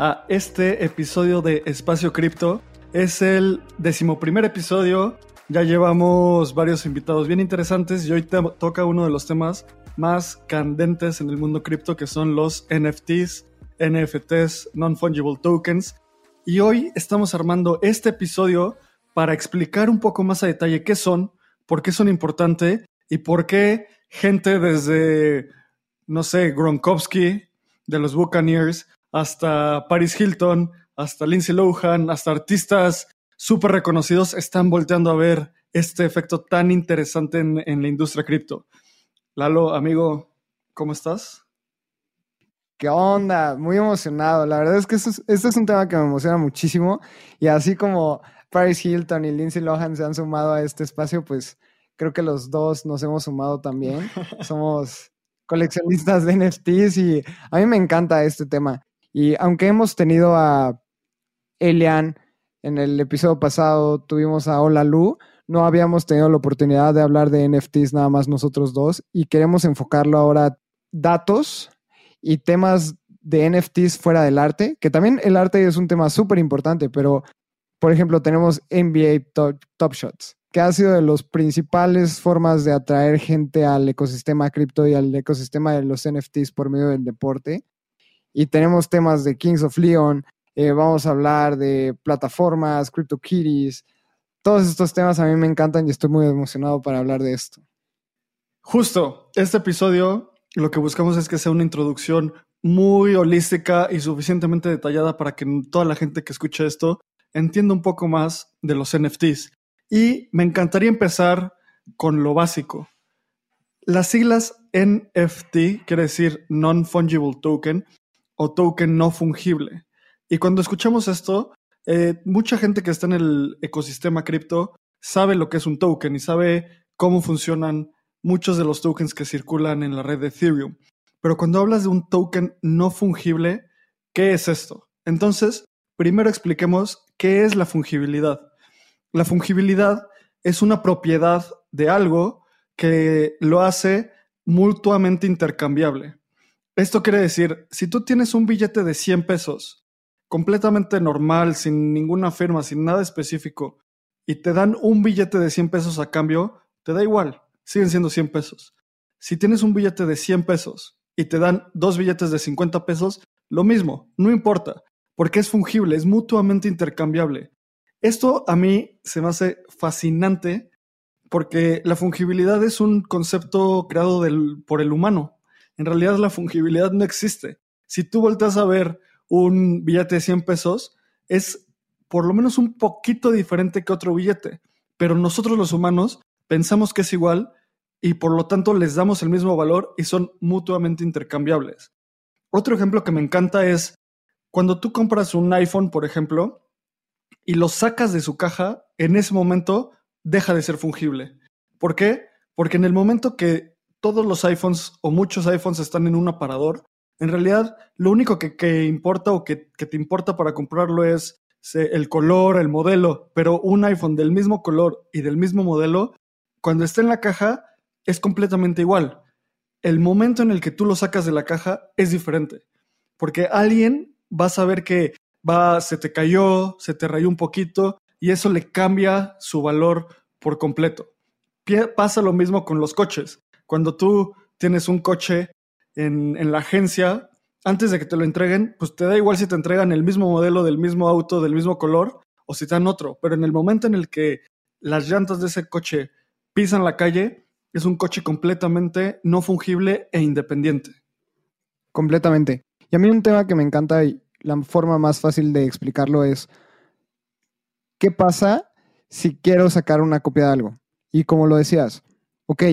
a este episodio de Espacio Cripto. Es el decimoprimer episodio. Ya llevamos varios invitados bien interesantes y hoy toca uno de los temas más candentes en el mundo cripto que son los NFTs, NFTs, Non-Fungible Tokens. Y hoy estamos armando este episodio para explicar un poco más a detalle qué son, por qué son importantes y por qué gente desde, no sé, Gronkowski de los Buccaneers hasta Paris Hilton, hasta Lindsay Lohan, hasta artistas súper reconocidos están volteando a ver este efecto tan interesante en, la industria cripto. Lalo, amigo, ¿cómo estás? ¿Qué onda? Muy emocionado. La verdad es que este es un tema que me emociona muchísimo. Y así como Paris Hilton y Lindsay Lohan se han sumado a este espacio, pues creo que los dos nos hemos sumado también. Somos coleccionistas de NFTs y a mí me encanta este tema. Y aunque hemos tenido a Elian en el episodio pasado, tuvimos a Hola Lu, no habíamos tenido la oportunidad de hablar de NFTs nada más nosotros dos y queremos enfocarlo ahora datos y temas de NFTs fuera del arte, que también el arte es un tema súper importante, pero por ejemplo tenemos NBA Top, Shots, que ha sido de las principales formas de atraer gente al ecosistema cripto y al ecosistema de los NFTs por medio del deporte y tenemos temas de Kings of Leon, eh, vamos a hablar de plataformas, CryptoKitties, todos estos temas a mí me encantan y estoy muy emocionado para hablar de esto. Justo, este episodio lo que buscamos es que sea una introducción muy holística y suficientemente detallada para que toda la gente que escuche esto entienda un poco más de los NFTs. Y me encantaría empezar con lo básico. Las siglas NFT quiere decir Non-Fungible Token o token no fungible. Y cuando escuchamos esto, eh, mucha gente que está en el ecosistema cripto sabe lo que es un token y sabe cómo funcionan muchos de los tokens que circulan en la red de Ethereum. Pero cuando hablas de un token no fungible, ¿qué es esto? Entonces, primero expliquemos qué es la fungibilidad. La fungibilidad es una propiedad de algo que lo hace mutuamente intercambiable. Esto quiere decir, si tú tienes un billete de 100 pesos, completamente normal, sin ninguna firma, sin nada específico, y te dan un billete de 100 pesos a cambio, te da igual, siguen siendo 100 pesos. Si tienes un billete de 100 pesos y te dan dos billetes de 50 pesos, lo mismo, no importa, porque es fungible, es mutuamente intercambiable. Esto a mí se me hace fascinante porque la fungibilidad es un concepto creado por el humano en realidad la fungibilidad no existe. Si tú volteas a ver un billete de 100 pesos, es por lo menos un poquito diferente que otro billete, pero nosotros los humanos pensamos que es igual y por lo tanto les damos el mismo valor y son mutuamente intercambiables. Otro ejemplo que me encanta es cuando tú compras un iPhone, por ejemplo, y lo sacas de su caja, en ese momento deja de ser fungible. ¿Por qué? Porque en el momento que todos los iPhones o muchos iPhones están en un aparador, en realidad lo único que, importa o que, te importa para comprarlo es el color, el modelo, pero un iPhone del mismo color y del mismo modelo, cuando está en la caja, es completamente igual. El momento en el que tú lo sacas de la caja es diferente, porque alguien va a saber que va, se te cayó, se te rayó un poquito y eso le cambia su valor por completo. Pasa lo mismo con los coches. Cuando tú tienes un coche en, la agencia, antes de que te lo entreguen, pues te da igual si te entregan el mismo modelo del mismo auto, del mismo color, o si te dan otro. Pero en el momento en el que las llantas de ese coche pisan la calle, es un coche completamente no fungible e independiente. Completamente. Y a mí un tema que me encanta y la forma más fácil de explicarlo es, ¿qué pasa si quiero sacar una copia de algo? Y como lo decías, ok,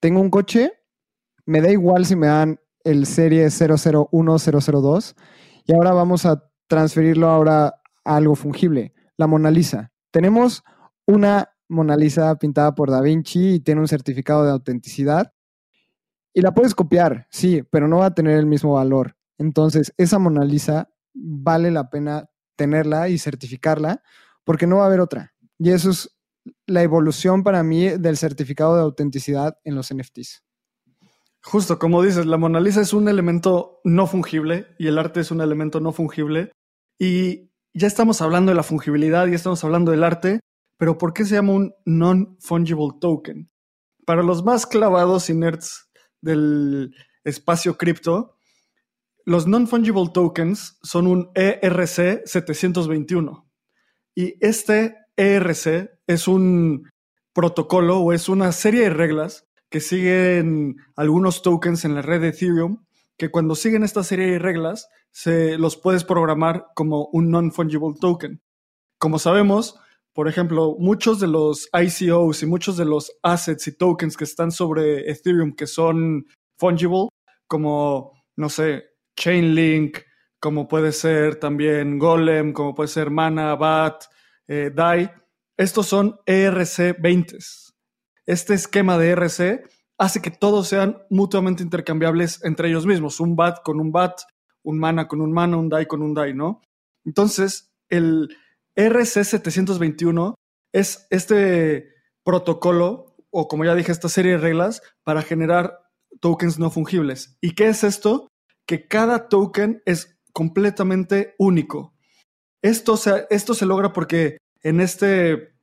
tengo un coche, me da igual si me dan el serie 001002 y ahora vamos a transferirlo ahora a algo fungible. La Mona Lisa. Tenemos una Mona Lisa pintada por Da Vinci y tiene un certificado de autenticidad. Y la puedes copiar, sí, pero no va a tener el mismo valor. Entonces, esa Mona Lisa vale la pena tenerla y certificarla porque no va a haber otra. Y eso es la evolución para mí del certificado de autenticidad en los NFTs. Justo, como dices, la Mona Lisa es un elemento no fungible y el arte es un elemento no fungible. Y ya estamos hablando de la fungibilidad, y estamos hablando del arte, pero ¿por qué se llama un non-fungible token? Para los más clavados y nerds del espacio cripto, los non-fungible tokens son un ERC 721. Y este ERC es un protocolo o es una serie de reglas que siguen algunos tokens en la red de Ethereum, que cuando siguen esta serie de reglas, se los puedes programar como un non-fungible token. Como sabemos, por ejemplo, muchos de los ICOs y muchos de los assets y tokens que están sobre Ethereum que son fungible, como, no sé, Chainlink, como puede ser también Golem, como puede ser Mana, BAT, eh, DAI, estos son ERC20s este esquema de RC hace que todos sean mutuamente intercambiables entre ellos mismos, un BAT con un BAT, un mana con un mana, un DAI con un DAI, ¿no? Entonces, el RC 721 es este protocolo, o como ya dije, esta serie de reglas para generar tokens no fungibles. ¿Y qué es esto? Que cada token es completamente único. Esto se, esto se logra porque en este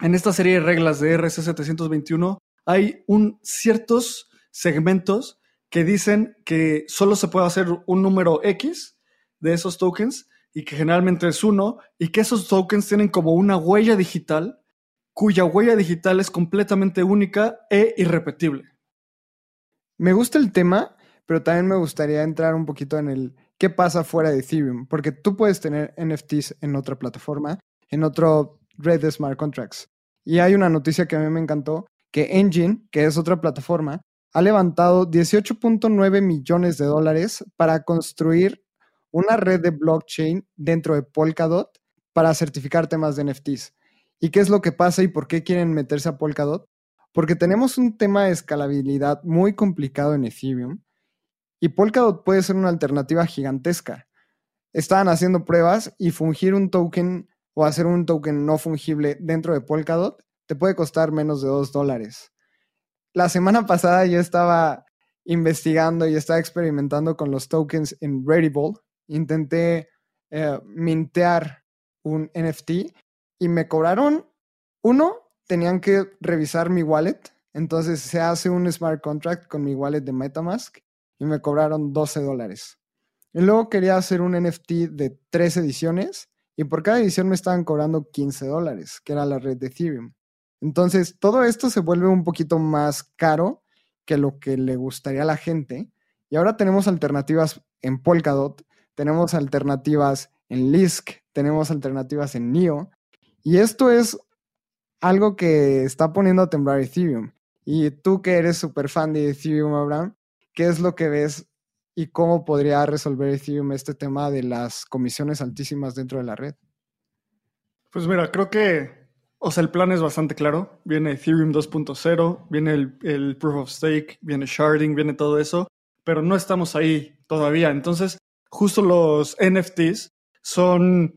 en esta serie de reglas de RC 721 hay un, ciertos segmentos que dicen que solo se puede hacer un número X de esos tokens y que generalmente es uno y que esos tokens tienen como una huella digital cuya huella digital es completamente única e irrepetible. Me gusta el tema, pero también me gustaría entrar un poquito en el qué pasa fuera de Ethereum, porque tú puedes tener NFTs en otra plataforma, en otro red de smart contracts. Y hay una noticia que a mí me encantó, que Engine, que es otra plataforma, ha levantado 18.9 millones de dólares para construir una red de blockchain dentro de Polkadot para certificar temas de NFTs. ¿Y qué es lo que pasa y por qué quieren meterse a Polkadot? Porque tenemos un tema de escalabilidad muy complicado en Ethereum y Polkadot puede ser una alternativa gigantesca. Estaban haciendo pruebas y fungir un token o hacer un token no fungible dentro de Polkadot te puede costar menos de 2 dólares. La semana pasada yo estaba investigando y estaba experimentando con los tokens en Rarible. Intenté eh, mintear un NFT y me cobraron, uno, tenían que revisar mi wallet. Entonces se hace un smart contract con mi wallet de Metamask y me cobraron 12 dólares. Y luego quería hacer un NFT de tres ediciones y por cada edición me estaban cobrando 15 dólares, que era la red de Ethereum. Entonces, todo esto se vuelve un poquito más caro que lo que le gustaría a la gente. Y ahora tenemos alternativas en Polkadot, tenemos alternativas en Lisk, tenemos alternativas en NIO. Y esto es algo que está poniendo a temblar Ethereum. Y tú que eres súper fan de Ethereum, Abraham, ¿qué es lo que ves y cómo podría resolver Ethereum este tema de las comisiones altísimas dentro de la red. Pues mira, creo que, o sea, el plan es bastante claro. Viene Ethereum 2.0, viene el, Proof of Stake, viene Sharding, viene todo eso, pero no estamos ahí todavía. Entonces, justo los NFTs son,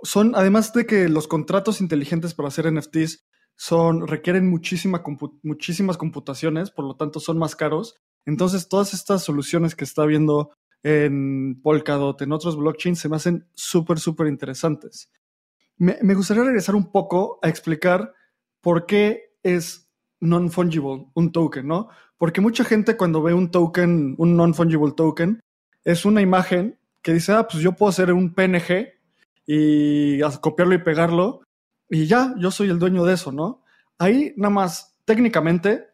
son además de que los contratos inteligentes para hacer NFTs son, requieren muchísima muchísimas computaciones, por lo tanto son más caros. Entonces, todas estas soluciones que está viendo en Polkadot, en otros blockchains, se me hacen súper, súper interesantes. Me, gustaría regresar un poco a explicar por qué es non-fungible un token, ¿no? Porque mucha gente cuando ve un token, un non-fungible token, es una imagen que dice, ah, pues yo puedo hacer un PNG y copiarlo y pegarlo y ya, yo soy el dueño de eso, ¿no? Ahí nada más, técnicamente,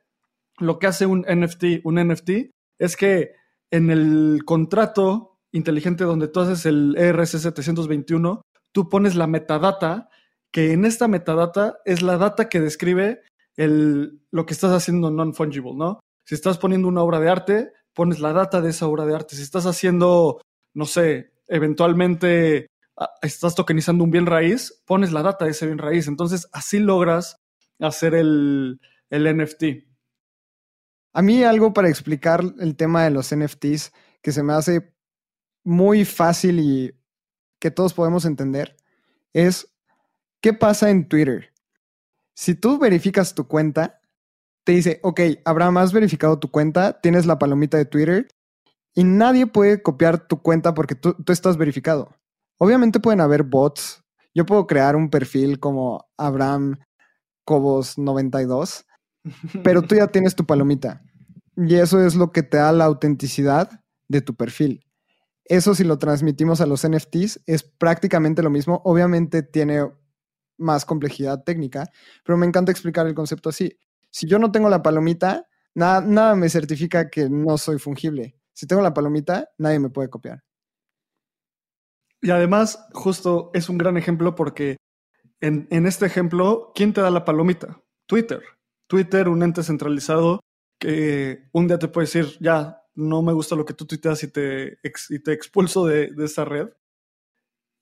lo que hace un NFT, un NFT es que en el contrato inteligente donde tú haces el ERC 721, tú pones la metadata, que en esta metadata es la data que describe el, lo que estás haciendo non-fungible, ¿no? Si estás poniendo una obra de arte, pones la data de esa obra de arte. Si estás haciendo, no sé, eventualmente ah, estás tokenizando un bien raíz, pones la data de ese bien raíz. Entonces, así logras hacer el, el NFT. A mí algo para explicar el tema de los NFTs que se me hace muy fácil y que todos podemos entender es qué pasa en Twitter. Si tú verificas tu cuenta, te dice, ok, Abraham, has verificado tu cuenta, tienes la palomita de Twitter y nadie puede copiar tu cuenta porque tú, estás verificado. Obviamente pueden haber bots. Yo puedo crear un perfil como Abraham Cobos 92, pero tú ya tienes tu palomita. Y eso es lo que te da la autenticidad de tu perfil. Eso si lo transmitimos a los NFTs es prácticamente lo mismo. Obviamente tiene más complejidad técnica, pero me encanta explicar el concepto así. Si yo no tengo la palomita, nada, nada me certifica que no soy fungible. Si tengo la palomita, nadie me puede copiar. Y además, justo es un gran ejemplo porque en, en, este ejemplo, ¿quién te da la palomita? Twitter. Twitter, un ente centralizado que un día te puede decir, ya, no me gusta lo que tú tuiteas y te, expulso de, de esa red.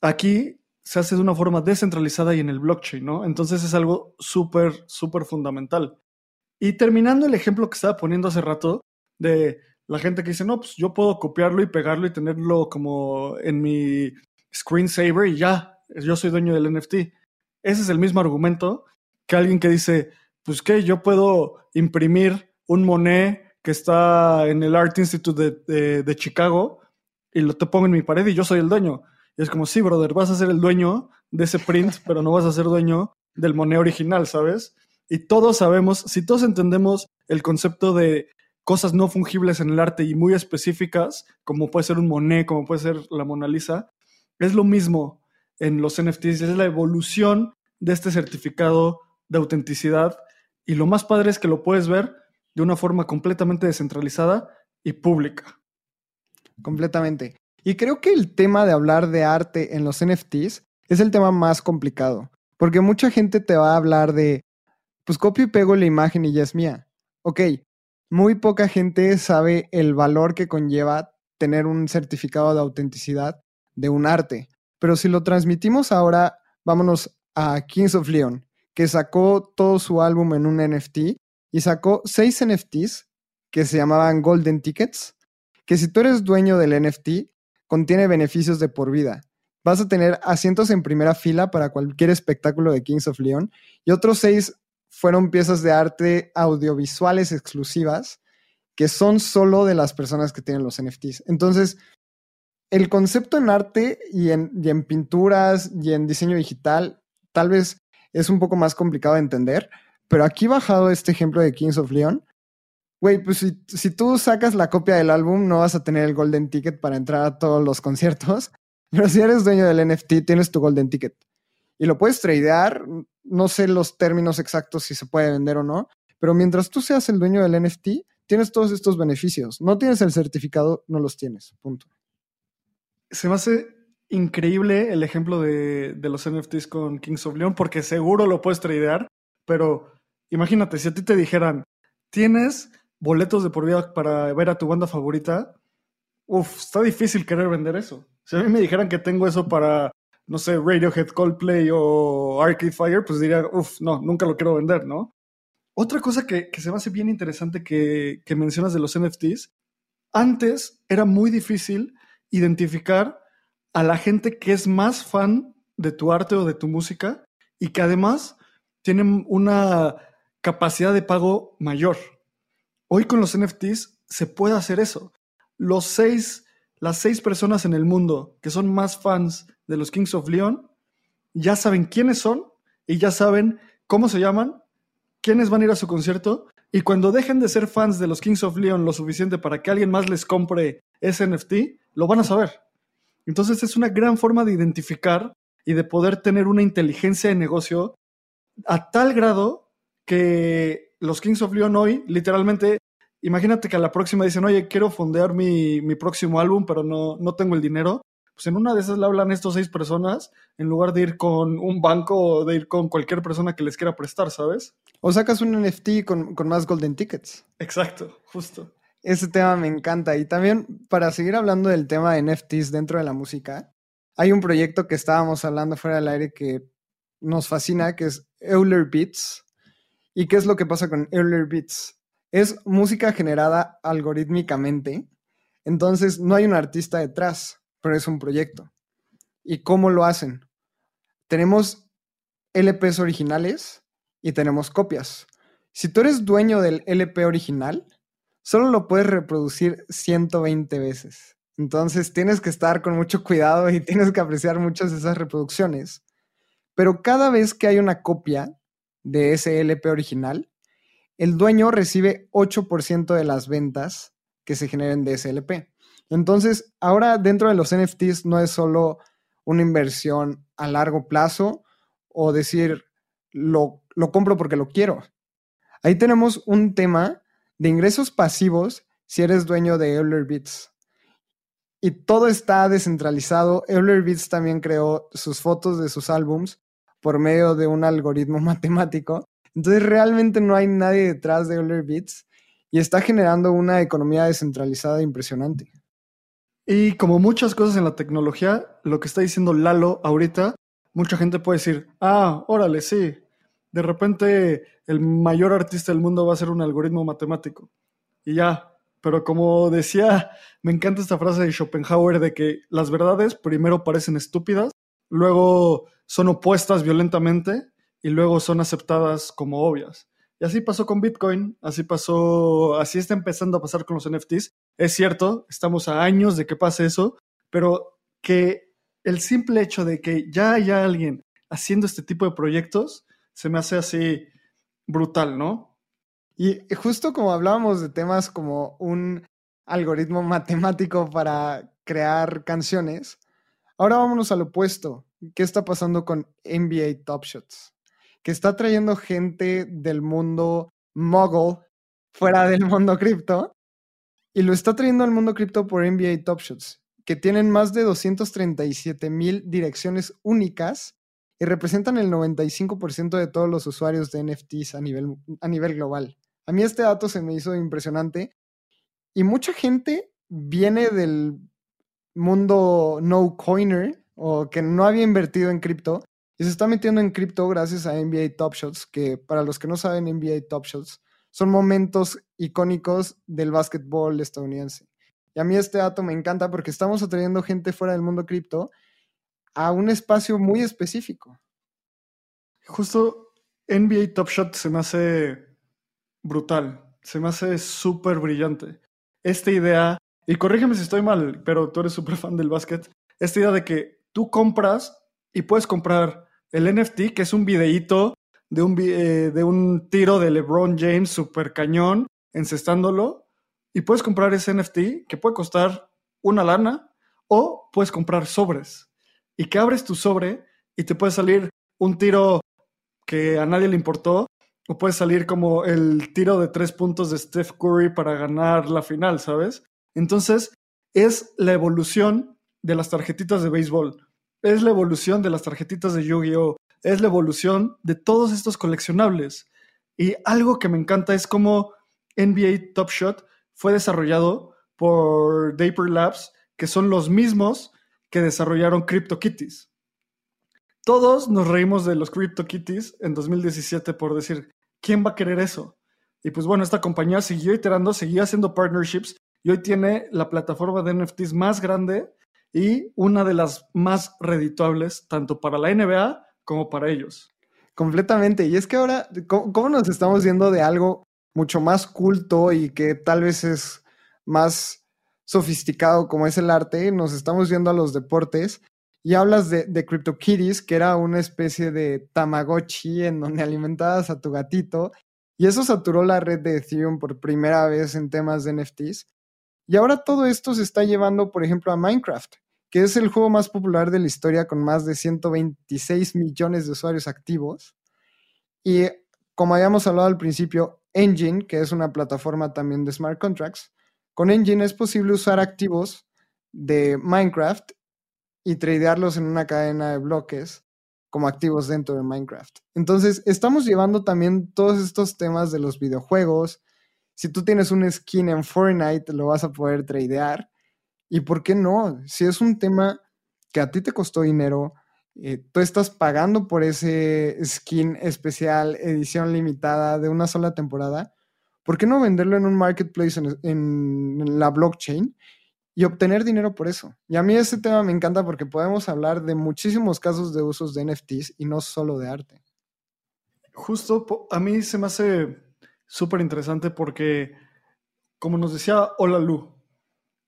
Aquí se hace de una forma descentralizada y en el blockchain, ¿no? Entonces es algo súper, súper fundamental. Y terminando el ejemplo que estaba poniendo hace rato de la gente que dice, no, pues yo puedo copiarlo y pegarlo y tenerlo como en mi screensaver y ya, yo soy dueño del NFT. Ese es el mismo argumento que alguien que dice, pues que yo puedo imprimir un Monet que está en el Art Institute de, Chicago y lo te pongo en mi pared y yo soy el dueño. Y es como, sí, brother, vas a ser el dueño de ese print, pero no vas a ser dueño del Monet original, ¿sabes? Y todos sabemos, si todos entendemos el concepto de cosas no fungibles en el arte y muy específicas, como puede ser un Monet, como puede ser la Mona Lisa, es lo mismo en los NFTs, es la evolución de este certificado de autenticidad. Y lo más padre es que lo puedes ver de una forma completamente descentralizada y pública. Completamente. Y creo que el tema de hablar de arte en los NFTs es el tema más complicado, porque mucha gente te va a hablar de, pues copio y pego la imagen y ya es mía. Ok, muy poca gente sabe el valor que conlleva tener un certificado de autenticidad de un arte. Pero si lo transmitimos ahora, vámonos a Kings of Leon, que sacó todo su álbum en un NFT y sacó seis NFTs que se llamaban Golden Tickets, que si tú eres dueño del NFT, contiene beneficios de por vida. Vas a tener asientos en primera fila para cualquier espectáculo de Kings of Leon y otros seis fueron piezas de arte audiovisuales exclusivas que son solo de las personas que tienen los NFTs. Entonces, el concepto en arte y en, y en pinturas y en diseño digital tal vez es un poco más complicado de entender, pero aquí bajado este ejemplo de Kings of Leon, güey, pues si, tú sacas la copia del álbum, no vas a tener el Golden Ticket para entrar a todos los conciertos. Pero si eres dueño del NFT, tienes tu Golden Ticket. Y lo puedes tradear, no sé los términos exactos si se puede vender o no, pero mientras tú seas el dueño del NFT, tienes todos estos beneficios. No tienes el certificado, no los tienes. Punto. Se me hace increíble el ejemplo de, los NFTs con Kings of Leon porque seguro lo puedes tradear, pero Imagínate, si a ti te dijeran, tienes boletos de por vida para ver a tu banda favorita, uff, está difícil querer vender eso. Si a mí me dijeran que tengo eso para, no sé, Radiohead, Coldplay o Arcade Fire, pues diría, uff, no, nunca lo quiero vender, ¿no? Otra cosa que, se me hace bien interesante que, que mencionas de los NFTs, antes era muy difícil identificar a la gente que es más fan de tu arte o de tu música y que además tienen una capacidad de pago mayor. Hoy con los NFTs se puede hacer eso. Los seis, las seis personas en el mundo que son más fans de los Kings of Leon ya saben quiénes son y ya saben cómo se llaman, quiénes van a ir a su concierto y cuando dejen de ser fans de los Kings of Leon lo suficiente para que alguien más les compre ese NFT, lo van a saber. Entonces es una gran forma de identificar y de poder tener una inteligencia de negocio a tal grado que los Kings of Leon hoy, literalmente, imagínate que a la próxima dicen, oye, quiero fondear mi, próximo álbum, pero no, no tengo el dinero. Pues en una de esas le hablan estos seis personas en lugar de ir con un banco o de ir con cualquier persona que les quiera prestar, ¿sabes? O sacas un NFT con, con más golden tickets. Exacto, justo. Ese tema me encanta. Y también para seguir hablando del tema de NFTs dentro de la música, hay un proyecto que estábamos hablando fuera del aire que nos fascina, que es Euler Beats. ¿Y qué es lo que pasa con Euler Beats? Es música generada algorítmicamente, entonces no hay un artista detrás, pero es un proyecto. ¿Y cómo lo hacen? Tenemos LPs originales y tenemos copias. Si tú eres dueño del LP original, solo lo puedes reproducir 120 veces. Entonces tienes que estar con mucho cuidado y tienes que apreciar muchas de esas reproducciones. Pero cada vez que hay una copia de ese LP original, el dueño recibe 8% de las ventas que se generen de ese LP. Entonces, ahora dentro de los NFTs no es solo una inversión a largo plazo o decir, lo, lo compro porque lo quiero. Ahí tenemos un tema de ingresos pasivos si eres dueño de Euler Beats. Y todo está descentralizado. Euler Beats también creó sus fotos de sus álbums por medio de un algoritmo matemático. Entonces realmente no hay nadie detrás de Euler Beats y está generando una economía descentralizada impresionante. Y como muchas cosas en la tecnología, lo que está diciendo Lalo ahorita, mucha gente puede decir, ah, órale, sí, de repente el mayor artista del mundo va a ser un algoritmo matemático. Y ya, pero como decía, me encanta esta frase de Schopenhauer de que las verdades primero parecen estúpidas, luego son opuestas violentamente y luego son aceptadas como obvias. Y así pasó con Bitcoin, así pasó, así está empezando a pasar con los NFTs. Es cierto, estamos a años de que pase eso, pero que el simple hecho de que ya haya alguien haciendo este tipo de proyectos se me hace así brutal, ¿no? Y justo como hablábamos de temas como un algoritmo matemático para crear canciones, ahora vámonos al opuesto. ¿Qué está pasando con NBA Top Shots? Que está trayendo gente del mundo mogul fuera del mundo cripto y lo está trayendo al mundo cripto por NBA Top Shots, que tienen más de 237 mil direcciones únicas y representan el 95% de todos los usuarios de NFTs a nivel, a nivel global. A mí este dato se me hizo impresionante y mucha gente viene del mundo no coiner o que no había invertido en cripto y se está metiendo en cripto gracias a NBA Top Shots, que para los que no saben NBA Top Shots son momentos icónicos del básquetbol estadounidense. Y a mí este dato me encanta porque estamos atrayendo gente fuera del mundo cripto a un espacio muy específico. Justo NBA Top Shot se me hace brutal, se me hace súper brillante. Esta idea, y corrígeme si estoy mal, pero tú eres súper fan del básquet, esta idea de que tú compras y puedes comprar el NFT, que es un videíto de un, eh, de un tiro de LeBron James súper cañón, encestándolo, y puedes comprar ese NFT que puede costar una lana o puedes comprar sobres y que abres tu sobre y te puede salir un tiro que a nadie le importó, o puede salir como el tiro de tres puntos de Steph Curry para ganar la final, ¿sabes? Entonces, es la evolución de las tarjetitas de béisbol, es la evolución de las tarjetitas de Yu-Gi-Oh!, es la evolución de todos estos coleccionables. Y algo que me encanta es cómo NBA Top Shot fue desarrollado por Dapper Labs, que son los mismos que desarrollaron CryptoKitties. Todos nos reímos de los CryptoKitties en 2017 por decir, ¿quién va a querer eso? Y pues bueno, esta compañía siguió iterando, seguía haciendo partnerships y hoy tiene la plataforma de NFTs más grande y una de las más redituables tanto para la NBA como para ellos. Completamente. Y es que ahora, ¿cómo, nos estamos viendo de algo mucho más culto y que tal vez es más sofisticado como es el arte, nos estamos viendo a los deportes y hablas de, de CryptoKitties, que era una especie de Tamagotchi en donde alimentabas a tu gatito, y eso saturó la red de Ethereum por primera vez en temas de NFTs. Y ahora todo esto se está llevando, por ejemplo, a Minecraft, que es el juego más popular de la historia con más de 126 millones de usuarios activos. Y como habíamos hablado al principio, Engine, que es una plataforma también de smart contracts, con Engine es posible usar activos de Minecraft y tradearlos en una cadena de bloques como activos dentro de Minecraft. Entonces, estamos llevando también todos estos temas de los videojuegos. Si tú tienes un skin en Fortnite, lo vas a poder tradear. ¿Y por qué no? Si es un tema que a ti te costó dinero, eh, tú estás pagando por ese skin especial, edición limitada de una sola temporada, ¿por qué no venderlo en un marketplace en, la blockchain y obtener dinero por eso? Y a mí ese tema me encanta porque podemos hablar de muchísimos casos de usos de NFTs y no solo de arte. Justo a mí se me hace súper interesante porque, como nos decía Hola Lu,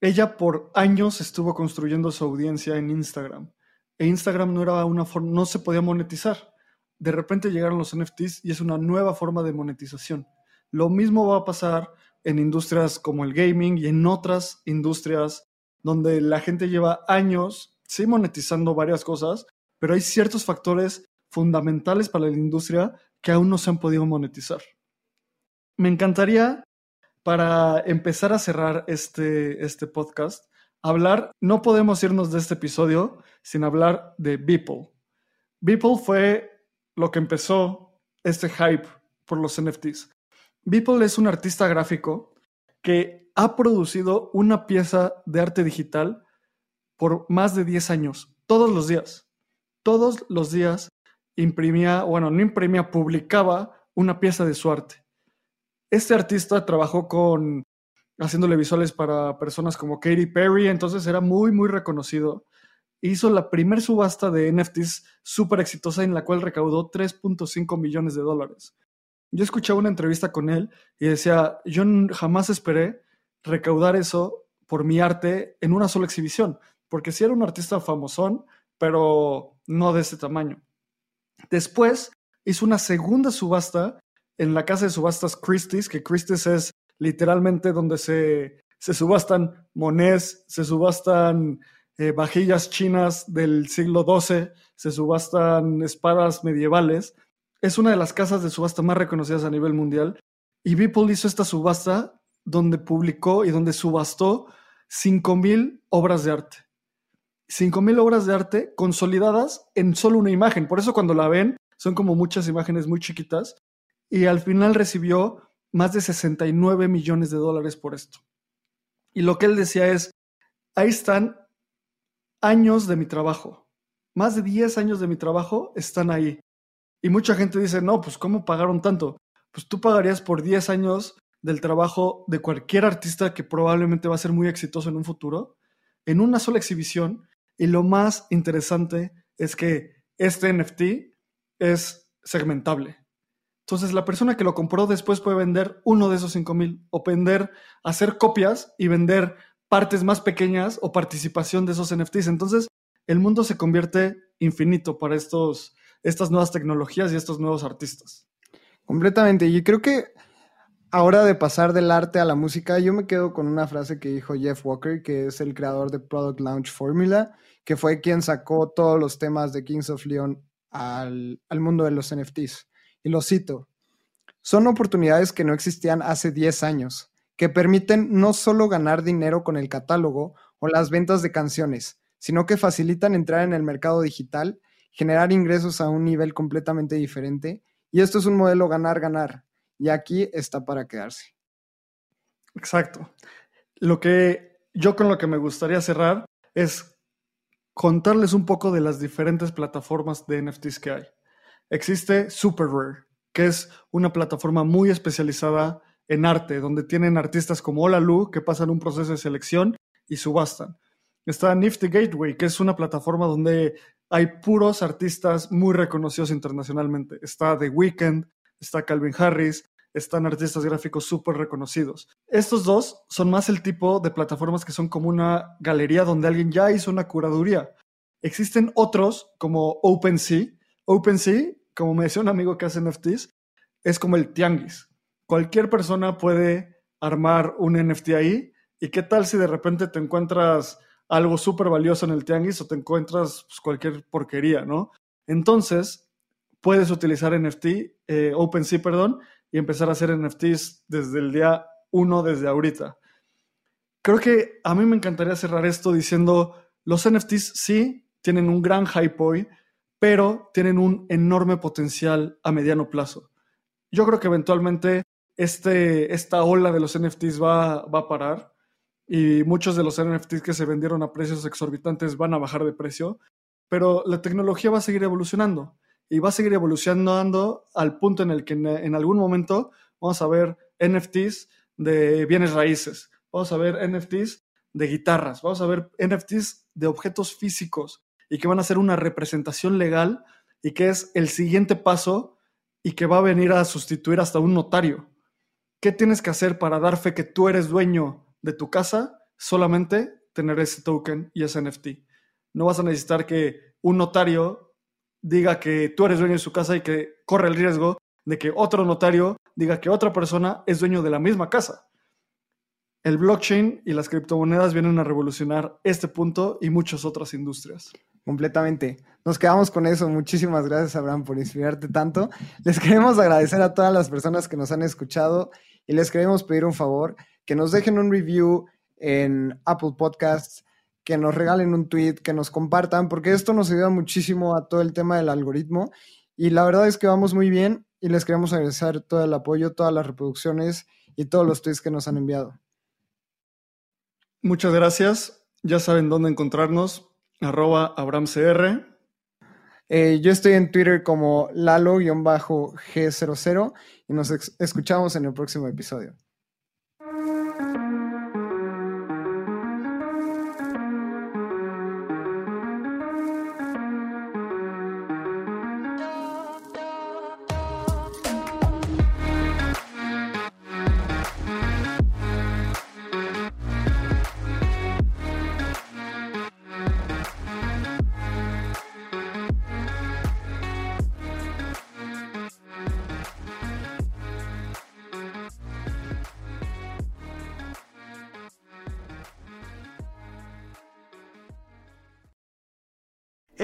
ella por años estuvo construyendo su audiencia en Instagram e Instagram no era una forma, no se podía monetizar. De repente llegaron los NFTs y es una nueva forma de monetización. Lo mismo va a pasar en industrias como el gaming y en otras industrias donde la gente lleva años, sí, monetizando varias cosas, pero hay ciertos factores fundamentales para la industria que aún no se han podido monetizar. Me encantaría, para empezar a cerrar este, este podcast, hablar, no podemos irnos de este episodio sin hablar de Beeple. Beeple fue lo que empezó este hype por los NFTs. Beeple es un artista gráfico que ha producido una pieza de arte digital por más de 10 años, todos los días. Todos los días imprimía, bueno, no imprimía, publicaba una pieza de su arte. Este artista trabajó con haciéndole visuales para personas como Katy Perry, entonces era muy, muy reconocido hizo la primer subasta de NFTs súper exitosa en la cual recaudó 3.5 millones de dólares. Yo escuchaba una entrevista con él y decía, yo jamás esperé recaudar eso por mi arte en una sola exhibición, porque sí era un artista famosón, pero no de ese tamaño. Después hizo una segunda subasta en la casa de subastas Christie's, que Christie's es literalmente donde se, se subastan monés, se subastan eh, vajillas chinas del siglo XII, se subastan espadas medievales. Es una de las casas de subasta más reconocidas a nivel mundial. Y Beeple hizo esta subasta donde publicó y donde subastó 5.000 obras de arte. 5.000 obras de arte consolidadas en solo una imagen. Por eso cuando la ven son como muchas imágenes muy chiquitas. Y al final recibió más de 69 millones de dólares por esto. Y lo que él decía es, ahí están años de mi trabajo. Más de 10 años de mi trabajo están ahí. Y mucha gente dice, no, pues ¿cómo pagaron tanto? Pues tú pagarías por 10 años del trabajo de cualquier artista que probablemente va a ser muy exitoso en un futuro, en una sola exhibición. Y lo más interesante es que este NFT es segmentable. Entonces la persona que lo compró después puede vender uno de esos 5000 o vender, hacer copias y vender partes más pequeñas o participación de esos NFTs. Entonces, el mundo se convierte infinito para estos, estas nuevas tecnologías y estos nuevos artistas. Completamente. Y creo que ahora de pasar del arte a la música, yo me quedo con una frase que dijo Jeff Walker, que es el creador de Product Launch Formula, que fue quien sacó todos los temas de Kings of Leon al, al mundo de los NFTs. Y lo cito. Son oportunidades que no existían hace 10 años que permiten no solo ganar dinero con el catálogo o las ventas de canciones, sino que facilitan entrar en el mercado digital, generar ingresos a un nivel completamente diferente. Y esto es un modelo ganar-ganar. Y aquí está para quedarse. Exacto. Lo que yo con lo que me gustaría cerrar es contarles un poco de las diferentes plataformas de NFTs que hay. Existe Super Rare, que es una plataforma muy especializada en arte, donde tienen artistas como Hola Lu que pasan un proceso de selección y subastan. Está Nifty Gateway, que es una plataforma donde hay puros artistas muy reconocidos internacionalmente. Está The Weeknd, está Calvin Harris, están artistas gráficos súper reconocidos. Estos dos son más el tipo de plataformas que son como una galería donde alguien ya hizo una curaduría. Existen otros como OpenSea. OpenSea, como me decía un amigo que hace NFTs, es como el tianguis cualquier persona puede armar un NFT ahí. ¿Y qué tal si de repente te encuentras algo súper valioso en el tianguis o te encuentras pues, cualquier porquería, ¿no? Entonces, puedes utilizar NFT, eh, OpenSea, perdón, y empezar a hacer NFTs desde el día uno, desde ahorita. Creo que a mí me encantaría cerrar esto diciendo, los NFTs sí tienen un gran hype hoy, pero tienen un enorme potencial a mediano plazo. Yo creo que eventualmente este, esta ola de los NFTs va, va a parar. Y muchos de los NFTs que se vendieron a precios exorbitantes van a bajar de precio, pero la tecnología va a seguir evolucionando y va a seguir evolucionando al punto en el que en, algún momento vamos a ver NFTs de bienes raíces, vamos a ver NFTs de guitarras, vamos a ver NFTs de objetos físicos y que van a ser una representación legal y que es el siguiente paso y que va a venir a sustituir hasta un notario. ¿Qué tienes que hacer para dar fe que tú eres dueño de tu casa? Solamente tener ese token y ese NFT. No vas a necesitar que un notario diga que tú eres dueño de su casa y que corre el riesgo de que otro notario diga que otra persona es dueño de la misma casa. El blockchain y las criptomonedas vienen a revolucionar este punto y muchas otras industrias. Completamente. Nos quedamos con eso. Muchísimas gracias, Abraham, por inspirarte tanto. Les queremos agradecer a todas las personas que nos han escuchado y les queremos pedir un favor, que nos dejen un review en Apple Podcasts, que nos regalen un tweet, que nos compartan, porque esto nos ayuda muchísimo a todo el tema del algoritmo. Y la verdad es que vamos muy bien y les queremos agradecer todo el apoyo, todas las reproducciones y todos los tweets que nos han enviado. Muchas gracias. Ya saben dónde encontrarnos. Arroba AbramCR. Eh, yo estoy en Twitter como Lalo-G00 y nos escuchamos en el próximo episodio.